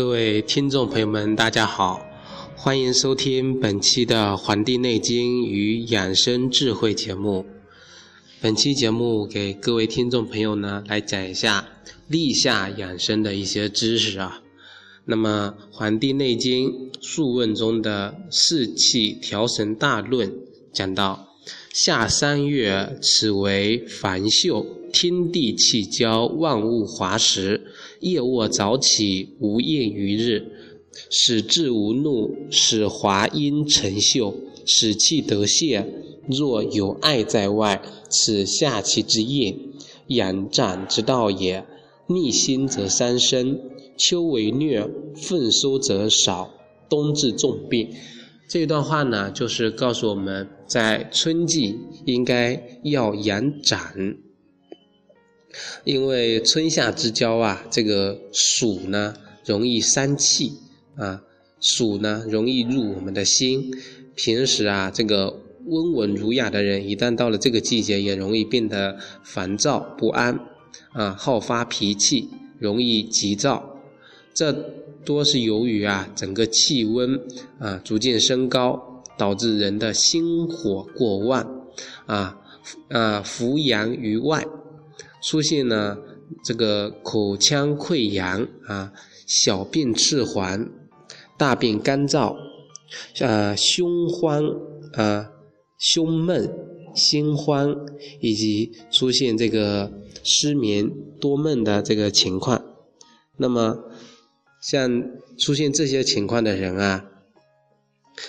各位听众朋友们，大家好，欢迎收听本期的《黄帝内经与养生智慧》节目。本期节目给各位听众朋友呢来讲一下立夏养生的一些知识啊。那么，《黄帝内经·素问》中的《四气调神大论》讲到：夏三月，此为繁秀，天地气交，万物华实。夜卧早起，无厌于日，使志无怒，使华阴成秀，使气得泄。若有爱在外，此下气之液，养战之道也。逆心则伤身，秋为疟，奉收则少，冬至重病。这段话呢，就是告诉我们在春季应该要养胆。因为春夏之交啊，这个暑呢容易伤气啊，暑呢容易入我们的心。平时啊，这个温文儒雅的人，一旦到了这个季节，也容易变得烦躁不安啊，好发脾气，容易急躁。这多是由于啊，整个气温啊逐渐升高，导致人的心火过旺啊啊，伏阳于外。出现呢，这个口腔溃疡啊，小便赤黄，大便干燥，啊，胸慌啊，胸闷，心慌，以及出现这个失眠多梦的这个情况。那么，像出现这些情况的人啊。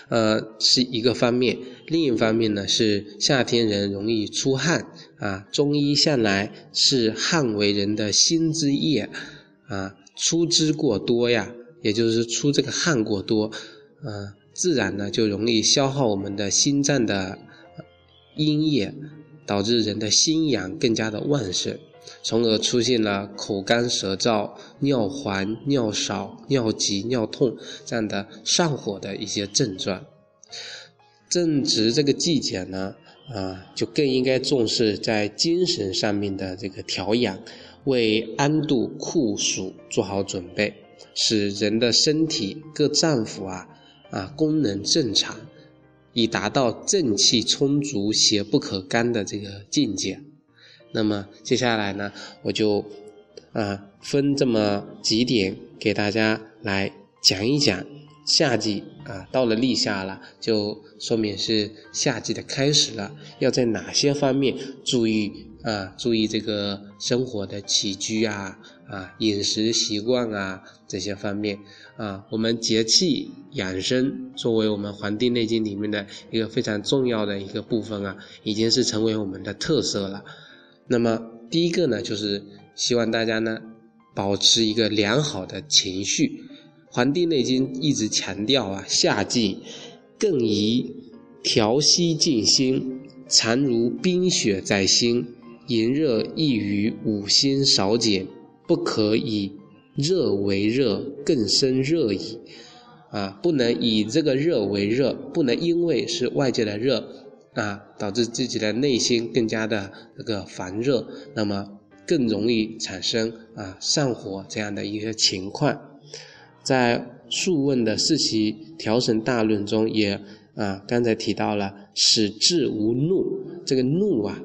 呃，是一个方面，另一方面呢是夏天人容易出汗啊。中医向来是汗为人的心之液啊，出之过多呀，也就是出这个汗过多，呃，自然呢就容易消耗我们的心脏的阴液，导致人的心阳更加的旺盛。从而出现了口干舌燥、尿黄、尿少、尿急、尿痛这样的上火的一些症状。正值这个季节呢，啊，就更应该重视在精神上面的这个调养，为安度酷暑做好准备，使人的身体各脏腑啊啊功能正常，以达到正气充足、邪不可干的这个境界。那么接下来呢，我就啊分这么几点给大家来讲一讲。夏季啊，到了立夏了，就说明是夏季的开始了。要在哪些方面注意啊？注意这个生活的起居啊啊，饮食习惯啊这些方面啊。我们节气养生作为我们《黄帝内经》里面的一个非常重要的一个部分啊，已经是成为我们的特色了。那么第一个呢，就是希望大家呢保持一个良好的情绪。《黄帝内经》一直强调啊，夏季更宜调息静心，常如冰雪在心，炎热易于五心少减，不可以热为热，更生热矣。啊，不能以这个热为热，不能因为是外界的热。啊，导致自己的内心更加的这个烦热，那么更容易产生啊上火这样的一个情况。在《素问》的四气调神大论中，也啊刚才提到了使志无怒，这个怒啊，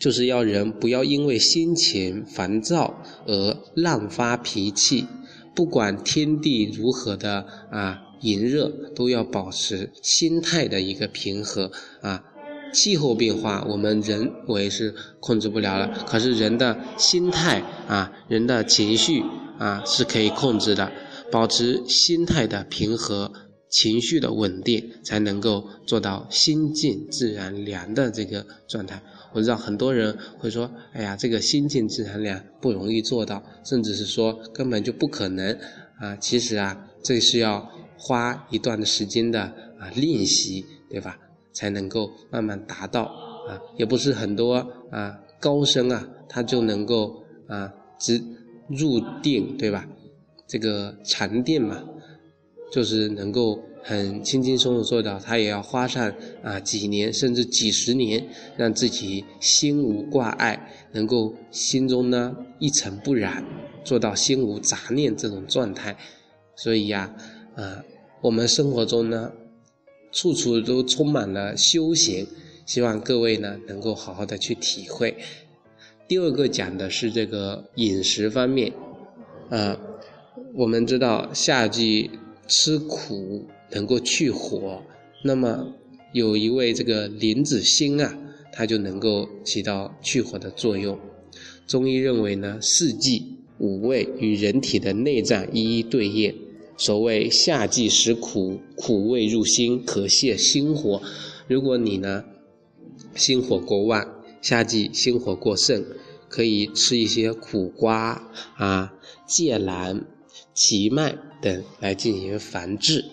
就是要人不要因为心情烦躁而滥发脾气，不管天地如何的啊。炎热都要保持心态的一个平和啊，气候变化我们人为是控制不了了，可是人的心态啊，人的情绪啊是可以控制的，保持心态的平和，情绪的稳定，才能够做到心静自然凉的这个状态。我知道很多人会说，哎呀，这个心静自然凉不容易做到，甚至是说根本就不可能啊。其实啊，这是要。花一段的时间的啊练习，对吧？才能够慢慢达到啊，也不是很多啊高僧啊，他就能够啊直入定，对吧？这个禅定嘛，就是能够很轻轻松松做到，他也要花上啊几年甚至几十年，让自己心无挂碍，能够心中呢一尘不染做到心无杂念这种状态。所以呀，啊我们生活中呢，处处都充满了修行，希望各位呢能够好好的去体会。第二个讲的是这个饮食方面，啊，我们知道夏季吃苦能够去火，那么有一位这个莲子心啊。它就能够起到去火的作用。中医认为呢，四季五味与人体的内脏一一对应。所谓夏季食苦，苦味入心，可泻心火。如果你呢心火过旺，夏季心火过盛，可以吃一些苦瓜啊、芥兰、荠麦等来进行防治。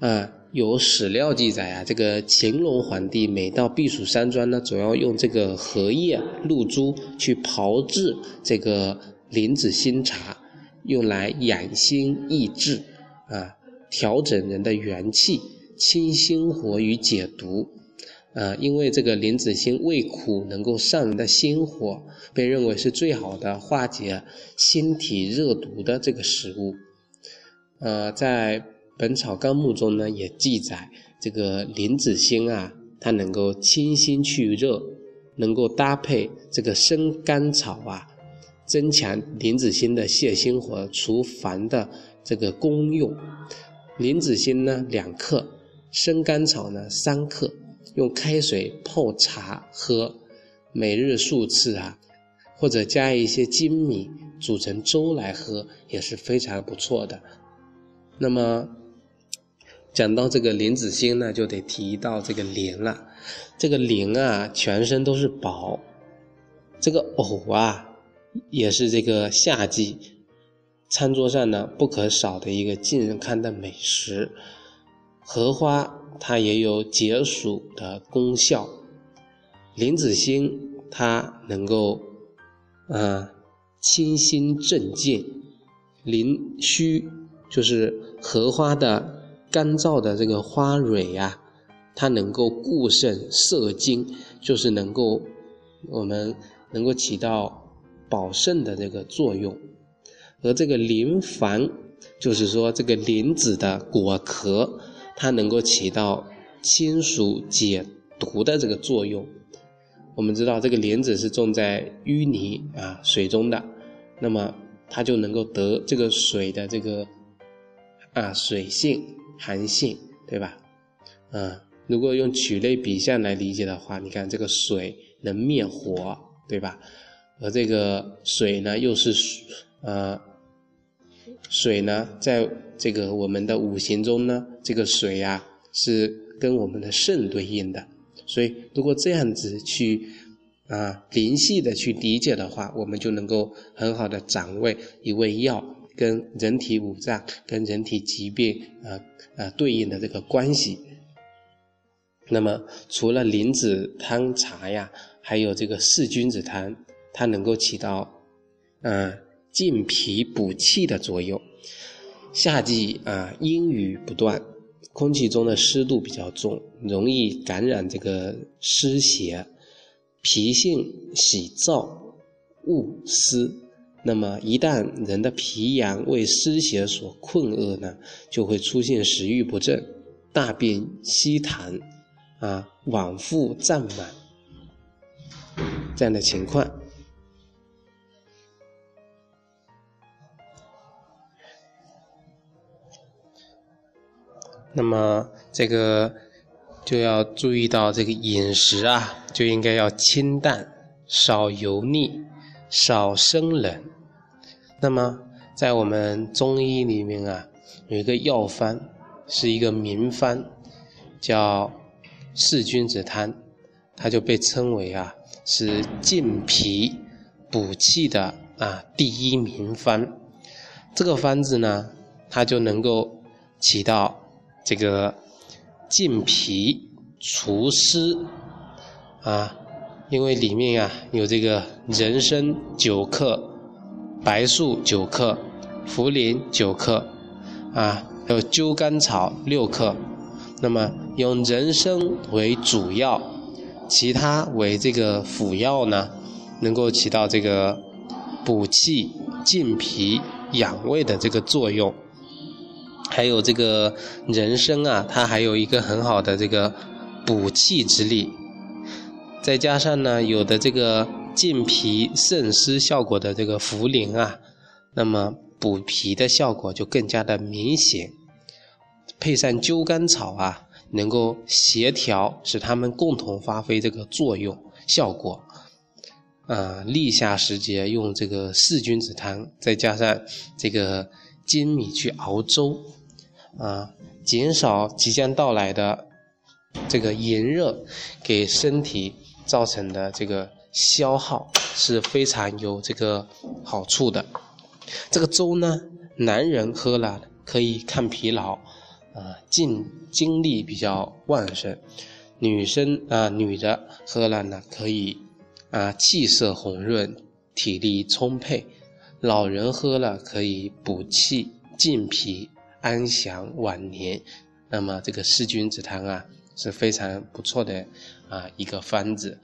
啊。有史料记载啊，这个乾隆皇帝每到避暑山庄呢，总要用这个荷叶、露珠去炮制这个莲子心茶，用来养心益智，啊，调整人的元气，清心火与解毒，啊，因为这个莲子心味苦，能够上人的心火，被认为是最好的化解心体热毒的这个食物，呃，在。《本草纲目》中呢也记载，这个莲子心啊，它能够清心去热，能够搭配这个生甘草啊，增强莲子心的泻心火、除烦的这个功用。莲子心呢两克，生甘草呢三克，用开水泡茶喝，每日数次啊，或者加一些粳米煮成粥来喝，也是非常不错的。那么。讲到这个莲子心呢，就得提到这个莲了。这个莲啊，全身都是宝。这个藕啊，也是这个夏季餐桌上呢不可少的一个近人看的美食。荷花它也有解暑的功效。莲子心它能够啊清心镇静。灵虚就是荷花的。干燥的这个花蕊呀，它能够固肾摄精，就是能够我们能够起到保肾的这个作用。而这个莲房，就是说这个莲子的果壳，它能够起到清暑解毒的这个作用。我们知道这个莲子是种在淤泥啊水中的，那么它就能够得这个水的这个啊水性。寒性，对吧？啊，如果用曲类比象来理解的话，你看这个水能灭火，对吧？而这个水呢，又是呃，水呢，在这个我们的五行中呢，这个水呀是跟我们的肾对应的。所以，如果这样子去啊灵系的去理解的话，我们就能够很好的掌握一味药。跟人体五脏、跟人体疾病啊啊对应的这个关系。那么，除了莲子汤茶呀，还有这个四君子汤，它能够起到啊健脾补气的作用。夏季啊阴雨不断，空气中的湿度比较重，容易感染这个湿邪，脾性喜燥恶湿。那么，一旦人的脾阳为湿邪所困厄呢，就会出现食欲不振、大便稀痰、啊脘腹胀满这样的情况。那么，这个就要注意到这个饮食啊，就应该要清淡，少油腻，少生冷。那么，在我们中医里面啊，有一个药方，是一个名方，叫四君子汤，它就被称为啊是健脾补气的啊第一名方。这个方子呢，它就能够起到这个健脾除湿啊，因为里面啊有这个人参九克。白术九克，茯苓九克，啊，还有灸甘草六克。那么用人参为主药，其他为这个辅药呢，能够起到这个补气健脾养胃的这个作用。还有这个人参啊，它还有一个很好的这个补气之力。再加上呢，有的这个健脾渗湿效果的这个茯苓啊，那么补脾的效果就更加的明显。配上灸甘草啊，能够协调，使它们共同发挥这个作用效果。啊，立夏时节用这个四君子汤，再加上这个粳米去熬粥，啊，减少即将到来的这个炎热给身体。造成的这个消耗是非常有这个好处的。这个粥呢，男人喝了可以抗疲劳，啊，精精力比较旺盛；女生啊，女的喝了呢，可以啊，气色红润，体力充沛；老人喝了可以补气健脾，安享晚年。那么这个四君子汤啊。是非常不错的啊一个方子，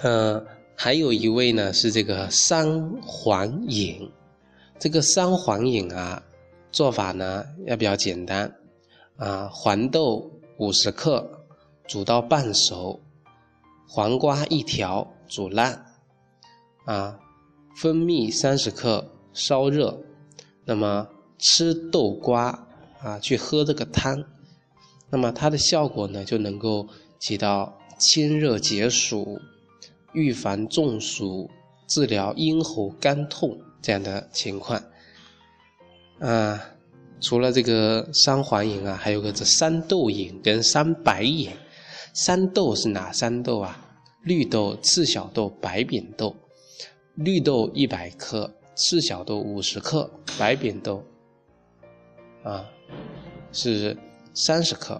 呃，还有一味呢是这个三黄饮，这个三黄饮啊做法呢要比较简单啊，黄豆五十克煮到半熟，黄瓜一条煮烂，啊，蜂蜜三十克烧热，那么吃豆瓜啊去喝这个汤。那么它的效果呢，就能够起到清热解暑、预防中暑、治疗咽喉干痛这样的情况。啊，除了这个三黄饮啊，还有个这三豆饮跟三白饮。三豆是哪三豆啊？绿豆、赤小豆、白扁豆。绿豆一百克，赤小豆五十克，白扁豆啊是。三十克，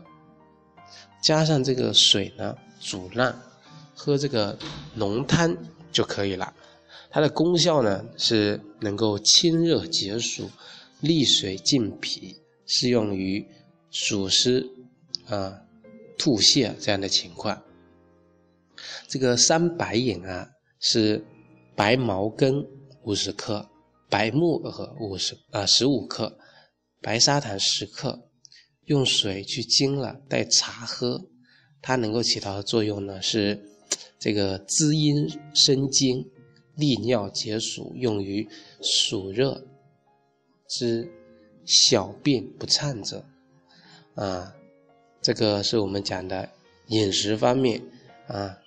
加上这个水呢，煮烂，喝这个浓汤就可以了。它的功效呢是能够清热解暑、利水健脾，适用于暑湿啊、吐泻这样的情况。这个三白饮啊，是白茅根五十克，白木耳五十啊十五克，白砂糖十克。用水去蒸了，代茶喝，它能够起到的作用呢是这个滋阴生津、利尿解暑，用于暑热之小便不畅者。啊，这个是我们讲的饮食方面啊，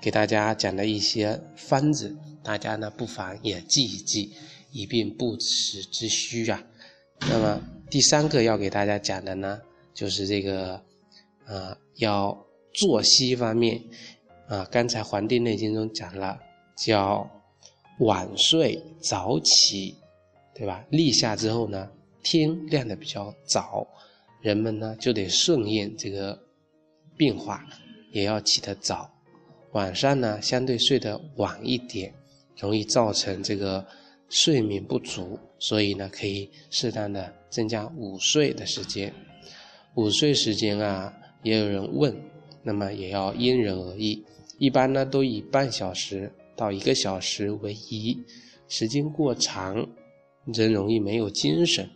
给大家讲的一些方子，大家呢不妨也记一记，以便不时之需啊。那么。第三个要给大家讲的呢，就是这个，啊，要作息方面，啊，刚才《黄帝内经》中讲了，叫晚睡早起，对吧？立夏之后呢，天亮的比较早，人们呢就得顺应这个变化，也要起得早。晚上呢，相对睡得晚一点，容易造成这个睡眠不足，所以呢，可以适当的。增加午睡的时间，午睡时间啊，也有人问，那么也要因人而异。一般呢，都以半小时到一个小时为宜。时间过长，人容易没有精神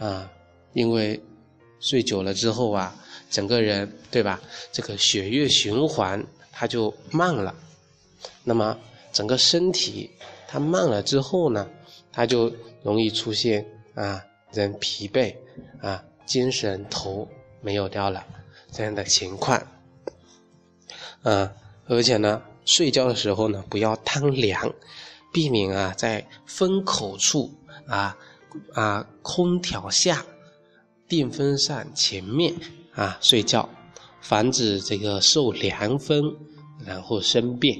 啊，因为睡久了之后啊，整个人对吧，这个血液循环它就慢了，那么整个身体它慢了之后呢，它就容易出现啊。人疲惫啊，精神头没有掉了，这样的情况，啊，而且呢，睡觉的时候呢，不要贪凉，避免啊在风口处啊啊空调下、电风扇前面啊睡觉，防止这个受凉风然后生病。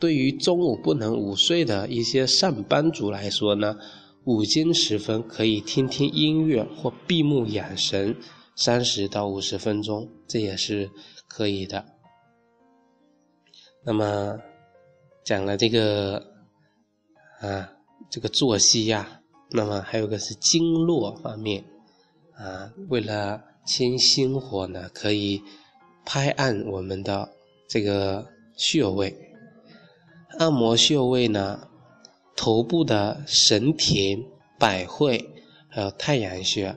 对于中午不能午睡的一些上班族来说呢。午间时分可以听听音乐或闭目养神，三十到五十分钟，这也是可以的。那么讲了这个啊，这个作息呀，那么还有个是经络方面啊，为了清心火呢，可以拍按我们的这个穴位，按摩穴位呢。头部的神田、百会，还有太阳穴，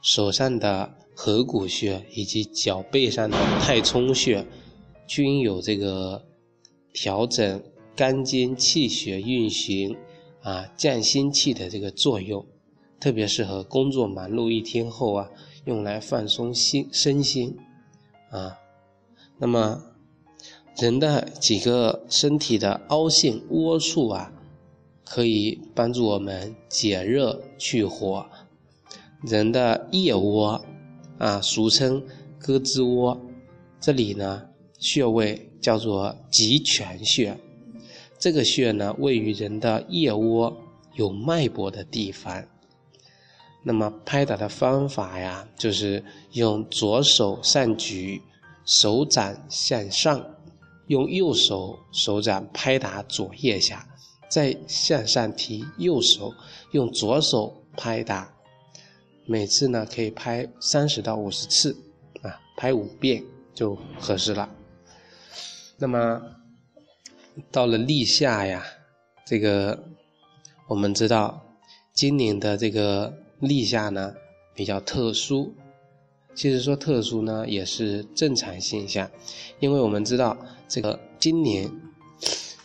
手上的合谷穴以及脚背上的太冲穴，均有这个调整肝经气血运行啊、降心气的这个作用，特别适合工作忙碌一天后啊，用来放松心身心啊。那么，人的几个身体的凹陷窝处啊。可以帮助我们解热去火。人的腋窝啊，俗称胳肢窝，这里呢穴位叫做极泉穴。这个穴呢位于人的腋窝有脉搏的地方。那么拍打的方法呀，就是用左手上举，手掌向上，用右手手掌拍打左腋下。再向上提右手，用左手拍打，每次呢可以拍三十到五十次，啊，拍五遍就合适了。那么到了立夏呀，这个我们知道，今年的这个立夏呢比较特殊，其实说特殊呢也是正常现象，因为我们知道这个今年。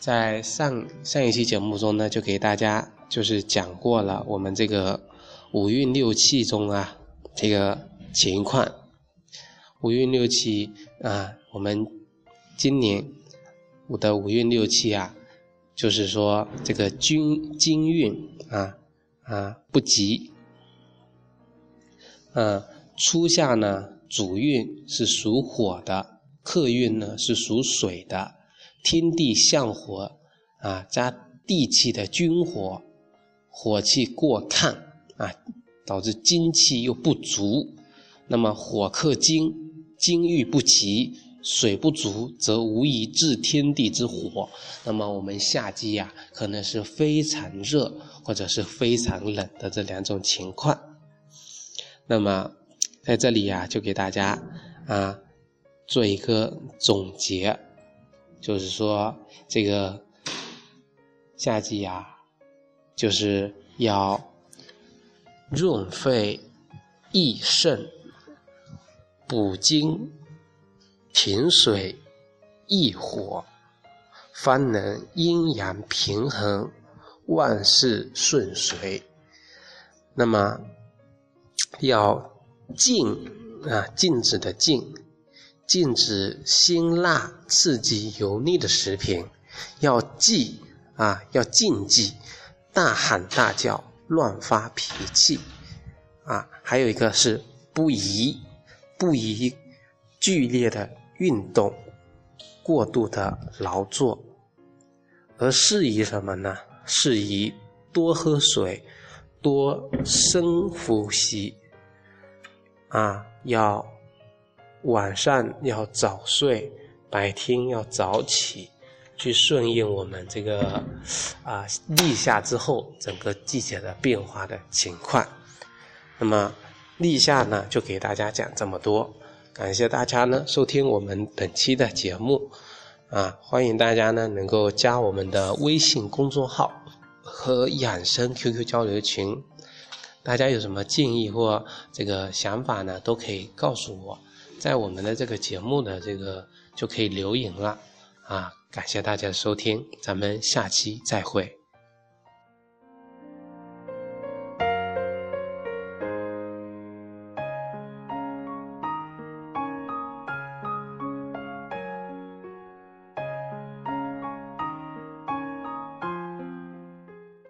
在上上一期节目中呢，就给大家就是讲过了我们这个五运六气中啊这个情况。五运六气啊，我们今年我的五运六气啊，就是说这个君金运啊啊不吉。啊，初夏呢主运是属火的，客运呢是属水的。天地相火，啊，加地气的君火，火气过亢啊，导致精气又不足。那么火克金，金遇不齐，水不足，则无以治天地之火。那么我们夏季呀，可能是非常热或者是非常冷的这两种情况。那么在这里呀，就给大家啊做一个总结。就是说，这个夏季呀，就是要润肺益肾、补精停水、益火，方能阴阳平衡，万事顺遂。那么要禁啊，禁止的禁。禁止辛辣、刺激、油腻的食品，要忌啊，要禁忌大喊大叫、乱发脾气啊。还有一个是不宜不宜剧烈的运动、过度的劳作，而适宜什么呢？适宜多喝水、多深呼吸啊，要。晚上要早睡，白天要早起，去顺应我们这个啊立夏之后整个季节的变化的情况。那么立夏呢，就给大家讲这么多，感谢大家呢收听我们本期的节目啊，欢迎大家呢能够加我们的微信公众号和养生 QQ 交流群，大家有什么建议或这个想法呢，都可以告诉我。在我们的这个节目的这个就可以留言了，啊，感谢大家的收听，咱们下期再会。